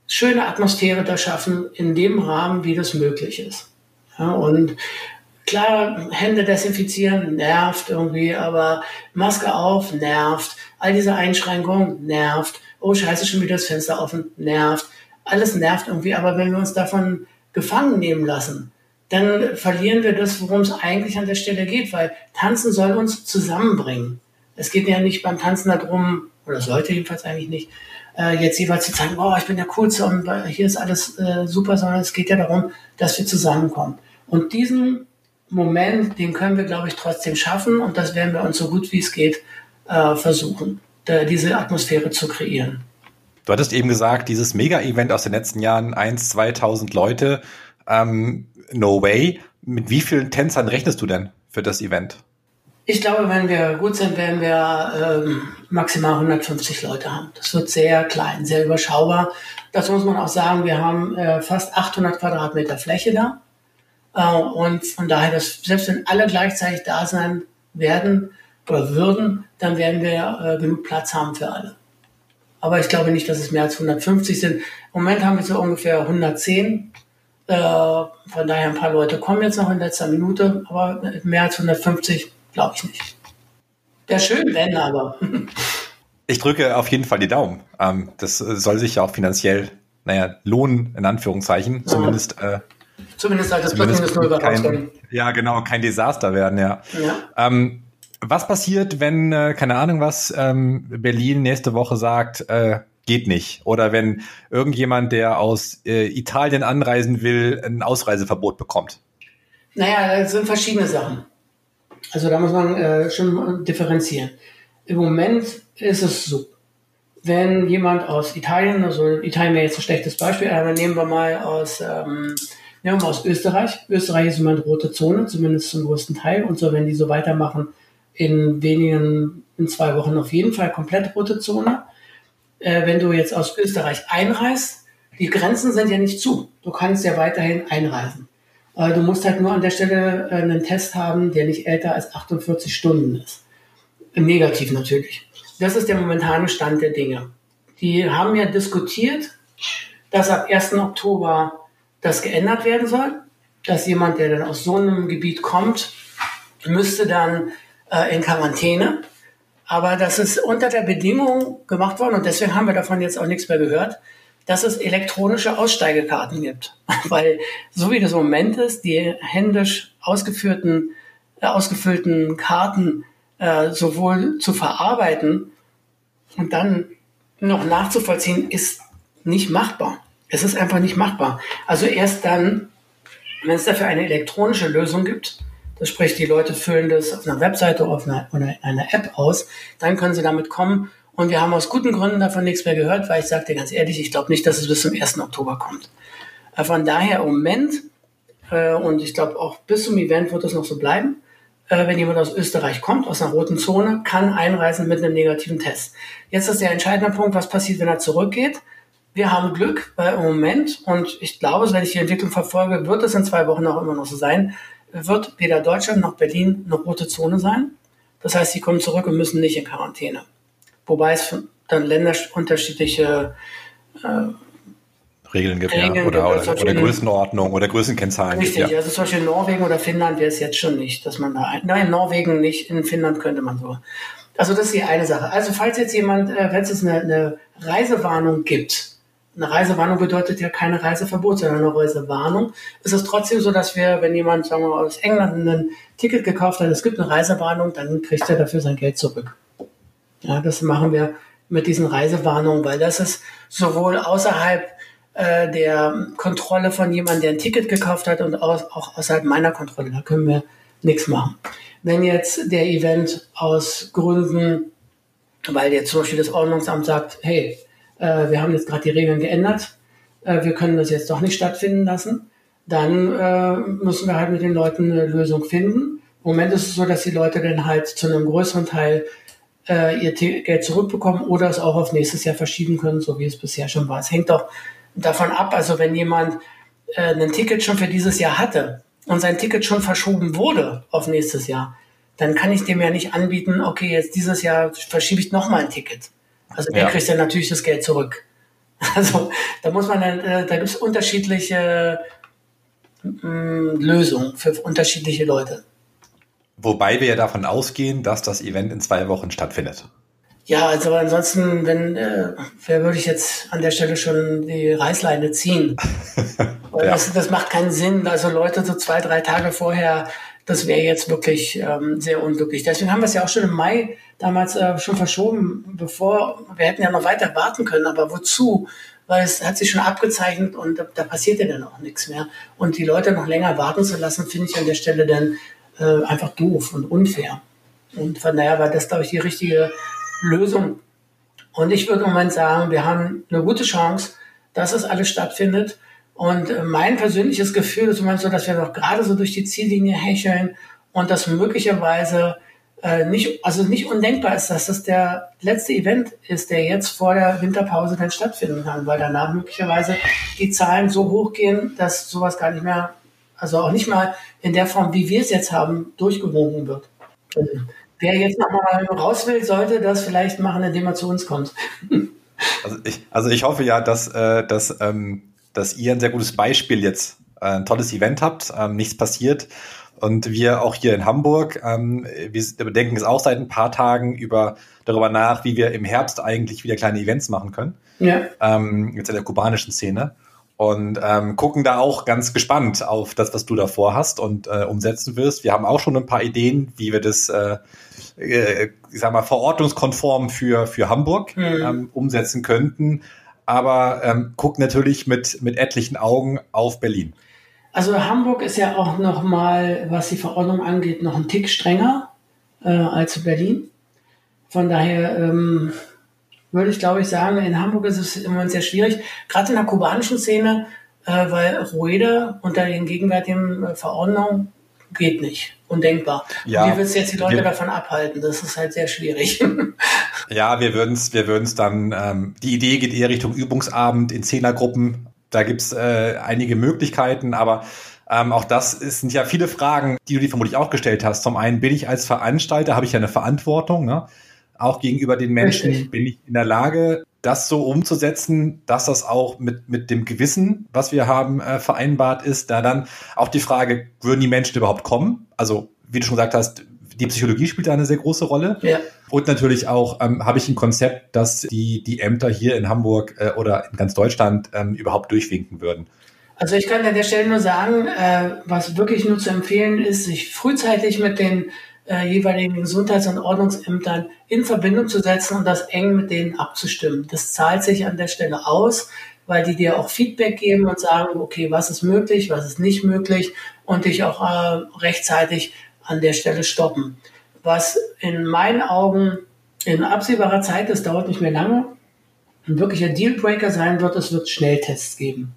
schöne Atmosphäre da schaffen, in dem Rahmen, wie das möglich ist. Ja, und klar, Hände desinfizieren nervt irgendwie, aber Maske auf nervt. All diese Einschränkungen nervt. Oh, scheiße, schon wieder das Fenster offen, nervt. Alles nervt irgendwie, aber wenn wir uns davon gefangen nehmen lassen, dann verlieren wir das, worum es eigentlich an der Stelle geht, weil Tanzen soll uns zusammenbringen. Es geht ja nicht beim Tanzen darum, oder sollte jedenfalls eigentlich nicht, äh, jetzt jeweils zu zeigen, oh, ich bin der Coolste und hier ist alles äh, super, sondern es geht ja darum, dass wir zusammenkommen. Und diesen Moment, den können wir, glaube ich, trotzdem schaffen und das werden wir uns so gut wie es geht äh, versuchen, diese Atmosphäre zu kreieren. Du hattest eben gesagt, dieses Mega-Event aus den letzten Jahren, 1, 2000 Leute, ähm, no way. Mit wie vielen Tänzern rechnest du denn für das Event? Ich glaube, wenn wir gut sind, werden wir ähm, maximal 150 Leute haben. Das wird sehr klein, sehr überschaubar. Das muss man auch sagen, wir haben äh, fast 800 Quadratmeter Fläche da. Äh, und von daher, dass selbst wenn alle gleichzeitig da sein werden würden, dann werden wir äh, genug Platz haben für alle. Aber ich glaube nicht, dass es mehr als 150 sind. Im Moment haben wir so ungefähr 110 äh, von daher ein paar Leute kommen jetzt noch in letzter Minute, aber mehr als 150 glaube ich nicht. Wäre schön, wenn, aber. ich drücke auf jeden Fall die Daumen. Ähm, das soll sich ja auch finanziell, naja, lohnen, in Anführungszeichen. Zumindest. Äh, zumindest halt das Plus Null kein, Ja, genau, kein Desaster werden, ja. ja. Ähm, was passiert, wenn, äh, keine Ahnung was, ähm, Berlin nächste Woche sagt, äh, geht nicht. Oder wenn irgendjemand, der aus äh, Italien anreisen will, ein Ausreiseverbot bekommt. Naja, das sind verschiedene Sachen. Also da muss man äh, schon differenzieren. Im Moment ist es so, wenn jemand aus Italien, also Italien wäre jetzt ein schlechtes Beispiel, aber nehmen wir mal aus, ähm, nehmen wir aus Österreich. Österreich ist immer eine rote Zone, zumindest zum größten Teil. Und so, wenn die so weitermachen, in wenigen, in zwei Wochen auf jeden Fall komplett rote Zone äh, wenn du jetzt aus Österreich einreist, die Grenzen sind ja nicht zu. Du kannst ja weiterhin einreisen. Äh, du musst halt nur an der Stelle äh, einen Test haben, der nicht älter als 48 Stunden ist. Negativ natürlich. Das ist der momentane Stand der Dinge. Die haben ja diskutiert, dass ab 1. Oktober das geändert werden soll, dass jemand, der dann aus so einem Gebiet kommt, müsste dann in Quarantäne aber das ist unter der Bedingung gemacht worden und deswegen haben wir davon jetzt auch nichts mehr gehört, dass es elektronische Aussteigekarten gibt. Weil so wie das Moment ist, die händisch ausgeführten, äh, ausgefüllten Karten äh, sowohl zu verarbeiten und dann noch nachzuvollziehen, ist nicht machbar. Es ist einfach nicht machbar. Also erst dann, wenn es dafür eine elektronische Lösung gibt, das spricht, die Leute füllen das auf einer Webseite oder auf einer, App aus. Dann können sie damit kommen. Und wir haben aus guten Gründen davon nichts mehr gehört, weil ich sage dir ganz ehrlich, ich glaube nicht, dass es bis zum 1. Oktober kommt. Äh, von daher im Moment, äh, und ich glaube auch bis zum Event wird es noch so bleiben, äh, wenn jemand aus Österreich kommt, aus einer roten Zone, kann einreisen mit einem negativen Test. Jetzt ist der entscheidende Punkt, was passiert, wenn er zurückgeht. Wir haben Glück, weil im Moment, und ich glaube, wenn ich die Entwicklung verfolge, wird es in zwei Wochen auch immer noch so sein, wird weder Deutschland noch Berlin eine rote Zone sein. Das heißt, sie kommen zurück und müssen nicht in Quarantäne. Wobei es dann länderunterschiedliche äh, Regeln gibt, Regeln ja. oder, gibt, oder, oder Größenordnung oder Größenkennzahlen Richtig, gibt, ja. also zum Beispiel in Norwegen oder Finnland wäre es jetzt schon nicht, dass man da, nein, in Norwegen nicht, in Finnland könnte man so. Also das ist die eine Sache. Also falls jetzt jemand, äh, wenn es eine, eine Reisewarnung gibt, eine Reisewarnung bedeutet ja keine Reiseverbot, sondern eine Reisewarnung. Es ist trotzdem so, dass wir, wenn jemand, sagen wir mal, aus England ein Ticket gekauft hat, es gibt eine Reisewarnung, dann kriegt er dafür sein Geld zurück. Ja, das machen wir mit diesen Reisewarnungen, weil das ist sowohl außerhalb äh, der Kontrolle von jemandem, der ein Ticket gekauft hat und aus, auch außerhalb meiner Kontrolle. Da können wir nichts machen. Wenn jetzt der Event aus Gründen, weil jetzt zum Beispiel das Ordnungsamt sagt, hey, äh, wir haben jetzt gerade die Regeln geändert, äh, wir können das jetzt doch nicht stattfinden lassen, dann äh, müssen wir halt mit den Leuten eine Lösung finden. Im Moment ist es so, dass die Leute dann halt zu einem größeren Teil äh, ihr Geld zurückbekommen oder es auch auf nächstes Jahr verschieben können, so wie es bisher schon war. Es hängt doch davon ab, also wenn jemand äh, ein Ticket schon für dieses Jahr hatte und sein Ticket schon verschoben wurde auf nächstes Jahr, dann kann ich dem ja nicht anbieten, okay, jetzt dieses Jahr verschiebe ich nochmal ein Ticket. Also der ja. kriegt dann natürlich das Geld zurück. Also da muss man dann, äh, da gibt es unterschiedliche äh, Lösungen für unterschiedliche Leute. Wobei wir ja davon ausgehen, dass das Event in zwei Wochen stattfindet. Ja, also ansonsten, wenn, äh, wer würde ich jetzt an der Stelle schon die Reißleine ziehen? Ja. das, das macht keinen Sinn. Also Leute so zwei, drei Tage vorher, das wäre jetzt wirklich ähm, sehr unglücklich. Deswegen haben wir es ja auch schon im Mai damals äh, schon verschoben, bevor, wir hätten ja noch weiter warten können, aber wozu? Weil es hat sich schon abgezeichnet und da, da passiert ja dann auch nichts mehr. Und die Leute noch länger warten zu lassen, finde ich an der Stelle dann äh, einfach doof und unfair. Und von daher war das, glaube ich, die richtige Lösung. Und ich würde im Moment sagen, wir haben eine gute Chance, dass es alles stattfindet. Und äh, mein persönliches Gefühl ist im Moment so, dass wir doch gerade so durch die Ziellinie hecheln und dass möglicherweise äh, nicht, also nicht undenkbar ist, dass das der letzte Event ist, der jetzt vor der Winterpause dann stattfinden kann, weil danach möglicherweise die Zahlen so hoch gehen, dass sowas gar nicht mehr also auch nicht mal in der Form, wie wir es jetzt haben, durchgewunken wird. Also, wer jetzt nochmal raus will, sollte das vielleicht machen, indem er zu uns kommt. Also ich, also ich hoffe ja, dass, äh, dass, ähm, dass ihr ein sehr gutes Beispiel jetzt, äh, ein tolles Event habt, ähm, nichts passiert. Und wir auch hier in Hamburg, ähm, wir denken jetzt auch seit ein paar Tagen über, darüber nach, wie wir im Herbst eigentlich wieder kleine Events machen können. Ja. Ähm, jetzt in der kubanischen Szene und ähm, gucken da auch ganz gespannt auf das, was du da vorhast und äh, umsetzen wirst. Wir haben auch schon ein paar Ideen, wie wir das, äh, äh, ich sag mal, verordnungskonform für, für Hamburg mhm. ähm, umsetzen könnten. Aber ähm, gucken natürlich mit, mit etlichen Augen auf Berlin. Also Hamburg ist ja auch noch mal, was die Verordnung angeht, noch ein Tick strenger äh, als Berlin. Von daher ähm, würde ich, glaube ich, sagen, in Hamburg ist es im Moment sehr schwierig, gerade in der kubanischen Szene, äh, weil Rueda unter den gegenwärtigen äh, Verordnungen geht nicht. Undenkbar. Ja, wie willst du jetzt die Leute wir, davon abhalten? Das ist halt sehr schwierig. ja, wir würden es wir würden's dann, ähm, die Idee geht eher Richtung Übungsabend in Zehnergruppen. Da gibt's äh, einige Möglichkeiten, aber ähm, auch das sind ja viele Fragen, die du dir vermutlich auch gestellt hast. Zum einen bin ich als Veranstalter, habe ich ja eine Verantwortung. Ne? auch gegenüber den Menschen Richtig. bin ich in der Lage, das so umzusetzen, dass das auch mit, mit dem Gewissen, was wir haben, äh, vereinbart ist. Da dann auch die Frage, würden die Menschen überhaupt kommen? Also, wie du schon gesagt hast, die Psychologie spielt da eine sehr große Rolle. Ja. Und natürlich auch ähm, habe ich ein Konzept, dass die, die Ämter hier in Hamburg äh, oder in ganz Deutschland ähm, überhaupt durchwinken würden. Also ich kann an der Stelle nur sagen, äh, was wirklich nur zu empfehlen ist, sich frühzeitig mit den äh, jeweiligen Gesundheits- und Ordnungsämtern in Verbindung zu setzen und das eng mit denen abzustimmen. Das zahlt sich an der Stelle aus, weil die dir auch Feedback geben und sagen, okay, was ist möglich, was ist nicht möglich und dich auch äh, rechtzeitig an der Stelle stoppen. Was in meinen Augen in absehbarer Zeit, das dauert nicht mehr lange, ein wirklicher Dealbreaker sein wird, es wird Schnelltests geben.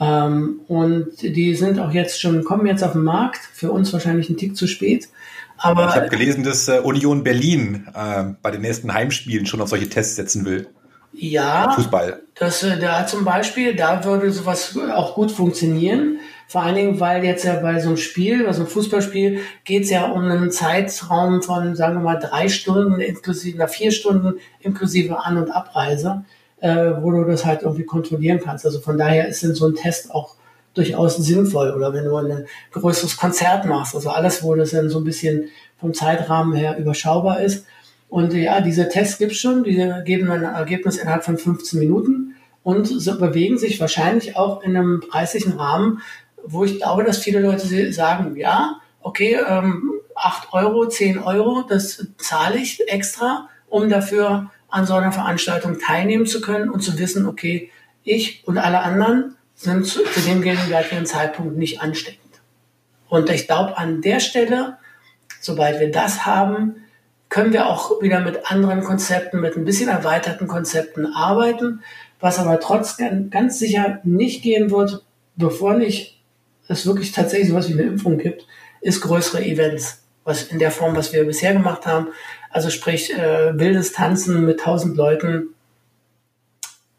Ähm, und die sind auch jetzt schon, kommen jetzt auf den Markt, für uns wahrscheinlich ein Tick zu spät. Aber ich habe gelesen, dass äh, Union Berlin äh, bei den nächsten Heimspielen schon auf solche Tests setzen will. Ja, Fußball. Das, äh, da zum Beispiel, da würde sowas auch gut funktionieren. Vor allen Dingen, weil jetzt ja bei so einem Spiel, bei so einem Fußballspiel, geht es ja um einen Zeitraum von, sagen wir mal, drei Stunden, inklusive, na, vier Stunden inklusive An- und Abreise, äh, wo du das halt irgendwie kontrollieren kannst. Also von daher ist denn so ein Test auch durchaus sinnvoll. Oder wenn du ein größeres Konzert machst, also alles, wo das dann so ein bisschen vom Zeitrahmen her überschaubar ist. Und ja, diese Tests gibt's schon, die geben ein Ergebnis innerhalb von 15 Minuten und so bewegen sich wahrscheinlich auch in einem preislichen Rahmen, wo ich glaube, dass viele Leute sagen, ja, okay, ähm, 8 Euro, 10 Euro, das zahle ich extra, um dafür an so einer Veranstaltung teilnehmen zu können und zu wissen, okay, ich und alle anderen sind zu, zu dem gegenwärtigen Zeitpunkt nicht ansteckend. Und ich glaube, an der Stelle, sobald wir das haben, können wir auch wieder mit anderen Konzepten, mit ein bisschen erweiterten Konzepten arbeiten. Was aber trotzdem ganz sicher nicht gehen wird, bevor nicht es wirklich tatsächlich sowas wie eine Impfung gibt, ist größere Events, was in der Form, was wir bisher gemacht haben. Also sprich, äh, wildes Tanzen mit tausend Leuten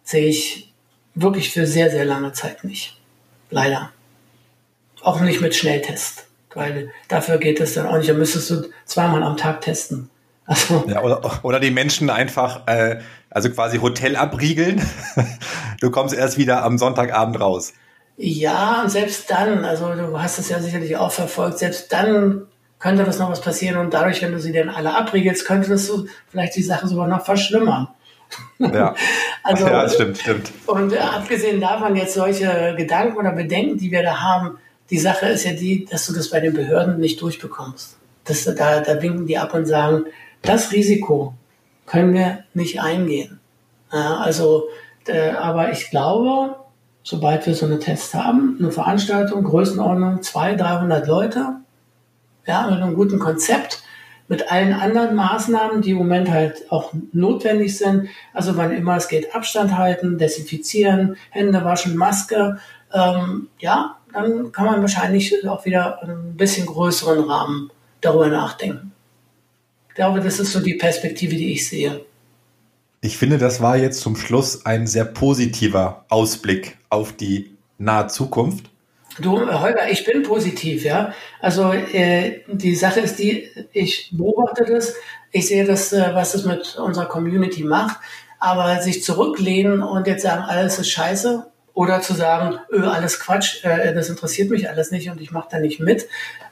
sehe ich wirklich für sehr, sehr lange Zeit nicht. Leider. Auch nicht mit Schnelltest. Weil dafür geht es dann auch nicht. Da müsstest du zweimal am Tag testen. Also. Ja, oder, oder die Menschen einfach, äh, also quasi Hotel abriegeln. du kommst erst wieder am Sonntagabend raus. Ja, und selbst dann, also du hast es ja sicherlich auch verfolgt, selbst dann könnte das noch was passieren und dadurch, wenn du sie dann alle abriegelst, könnte das so vielleicht die Sache sogar noch verschlimmern. Ja, also, ja stimmt, stimmt. Und äh, abgesehen davon jetzt solche Gedanken oder Bedenken, die wir da haben, die Sache ist ja die, dass du das bei den Behörden nicht durchbekommst. Das, da, da winken die ab und sagen, das Risiko können wir nicht eingehen. Ja, also, äh, aber ich glaube, sobald wir so eine Tests haben, eine Veranstaltung, Größenordnung 200, 300 Leute, ja, mit einem guten Konzept, mit allen anderen Maßnahmen, die im Moment halt auch notwendig sind. Also wann immer es geht, Abstand halten, desinfizieren, Hände waschen, Maske. Ähm, ja, dann kann man wahrscheinlich auch wieder ein bisschen größeren Rahmen darüber nachdenken. Ich glaube, das ist so die Perspektive, die ich sehe. Ich finde, das war jetzt zum Schluss ein sehr positiver Ausblick auf die nahe Zukunft. Du, Holger, ich bin positiv, ja. Also äh, die Sache ist die, ich beobachte das, ich sehe das, äh, was es mit unserer Community macht, aber sich zurücklehnen und jetzt sagen, alles ist scheiße oder zu sagen, öh, alles Quatsch, äh, das interessiert mich alles nicht und ich mache da nicht mit,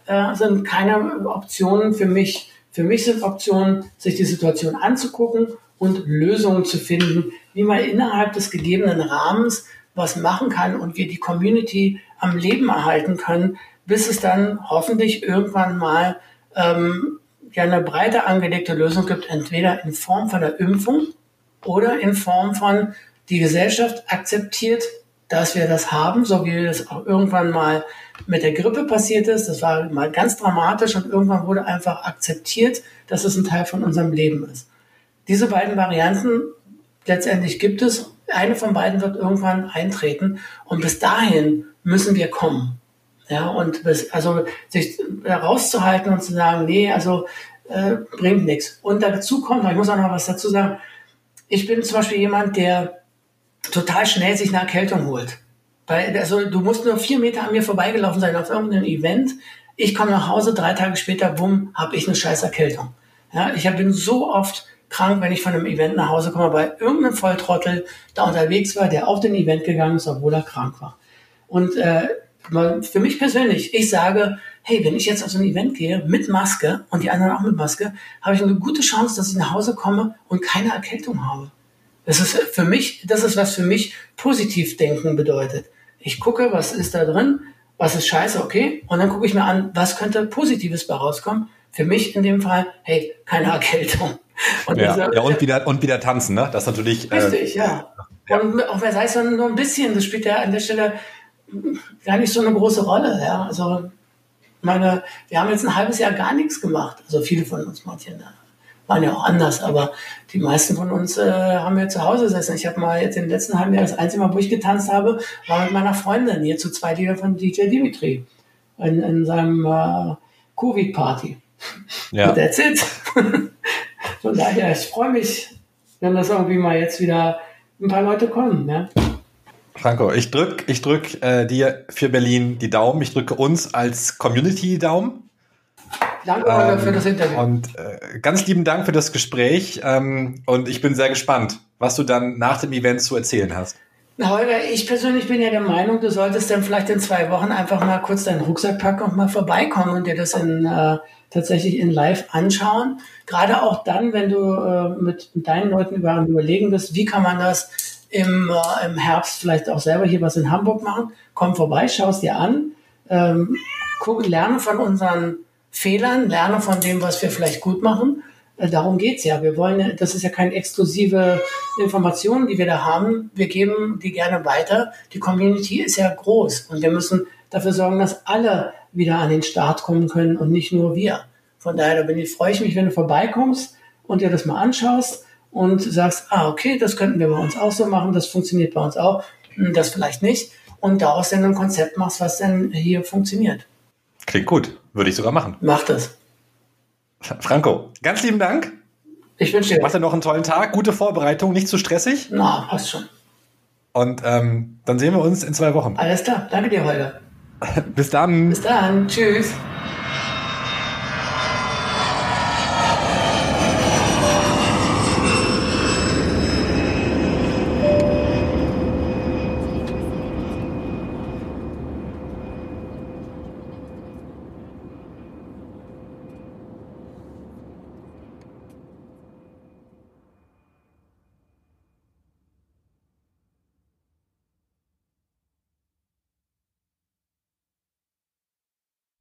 äh, sind keine Optionen für mich. Für mich sind Optionen, sich die Situation anzugucken und Lösungen zu finden, wie man innerhalb des gegebenen Rahmens was machen kann und wir die Community am Leben erhalten können, bis es dann hoffentlich irgendwann mal ähm, ja eine breiter angelegte Lösung gibt, entweder in Form von der Impfung oder in Form von die Gesellschaft akzeptiert, dass wir das haben, so wie das auch irgendwann mal mit der Grippe passiert ist. Das war mal ganz dramatisch und irgendwann wurde einfach akzeptiert, dass es ein Teil von unserem Leben ist. Diese beiden Varianten letztendlich gibt es eine von beiden wird irgendwann eintreten und bis dahin müssen wir kommen. Ja, und bis, also sich herauszuhalten und zu sagen, nee, also äh, bringt nichts. Und dazu kommt, ich muss auch noch was dazu sagen, ich bin zum Beispiel jemand, der total schnell sich eine Erkältung holt. Weil, also du musst nur vier Meter an mir vorbeigelaufen sein auf irgendeinem Event. Ich komme nach Hause, drei Tage später, bumm, habe ich eine scheiß Erkältung. Ja, ich bin so oft krank, wenn ich von einem Event nach Hause komme, weil irgendein Volltrottel da unterwegs war, der auf den Event gegangen ist, obwohl er krank war. Und äh, für mich persönlich, ich sage, hey, wenn ich jetzt auf so ein Event gehe mit Maske und die anderen auch mit Maske, habe ich eine gute Chance, dass ich nach Hause komme und keine Erkältung habe. Das ist für mich, das ist was für mich positiv denken bedeutet. Ich gucke, was ist da drin, was ist scheiße, okay, und dann gucke ich mir an, was könnte Positives bei rauskommen. Für mich in dem Fall, hey, keine Erkältung. Und ja, diese, ja und, wieder, und wieder tanzen, ne? Das ist natürlich. Äh, Richtig, äh, ja. Und auch wer sei es nur ein bisschen, das spielt ja an der Stelle gar nicht so eine große Rolle. Ja? Also, meine, wir haben jetzt ein halbes Jahr gar nichts gemacht. Also viele von uns, ne? waren ja auch anders, aber die meisten von uns äh, haben ja zu Hause gesessen. Ich habe mal jetzt im letzten halben Jahr das einzige Mal, wo ich getanzt habe, war mit meiner Freundin hier zu zwei Lieder von DJ Dimitri in, in seinem äh, Covid-Party. Ja. Und that's it. Von daher, ich freue mich, wenn das irgendwie mal jetzt wieder ein paar Leute kommen. Ne? Franco, ich drücke ich drück, äh, dir für Berlin die Daumen. Ich drücke uns als Community die Daumen. Danke ähm, für das Interview. Und äh, ganz lieben Dank für das Gespräch. Ähm, und ich bin sehr gespannt, was du dann nach dem Event zu erzählen hast. Holger, ich persönlich bin ja der Meinung, du solltest dann vielleicht in zwei Wochen einfach mal kurz deinen Rucksack packen und mal vorbeikommen und dir das in äh, tatsächlich in Live anschauen. Gerade auch dann, wenn du äh, mit deinen Leuten über, überlegen bist, wie kann man das im, äh, im Herbst vielleicht auch selber hier was in Hamburg machen. Komm vorbei, schau es dir an, ähm, guck, lerne von unseren Fehlern, lerne von dem, was wir vielleicht gut machen. Äh, darum geht's ja. Wir wollen, das ist ja keine exklusive Information, die wir da haben. Wir geben die gerne weiter. Die Community ist ja groß und wir müssen dafür sorgen, dass alle wieder an den Start kommen können und nicht nur wir. Von daher da freue ich mich, wenn du vorbeikommst und dir das mal anschaust und sagst, ah, okay, das könnten wir bei uns auch so machen, das funktioniert bei uns auch, hm, das vielleicht nicht. Und daraus dann ein Konzept machst, was dann hier funktioniert. Klingt gut. Würde ich sogar machen. Mach das. Franco, ganz lieben Dank. Ich wünsche dir. Mach dir noch einen tollen Tag, gute Vorbereitung, nicht zu stressig. Na, passt schon. Und ähm, dann sehen wir uns in zwei Wochen. Alles klar. Danke dir, Holger. Bis dann. Bis dann. Tschüss.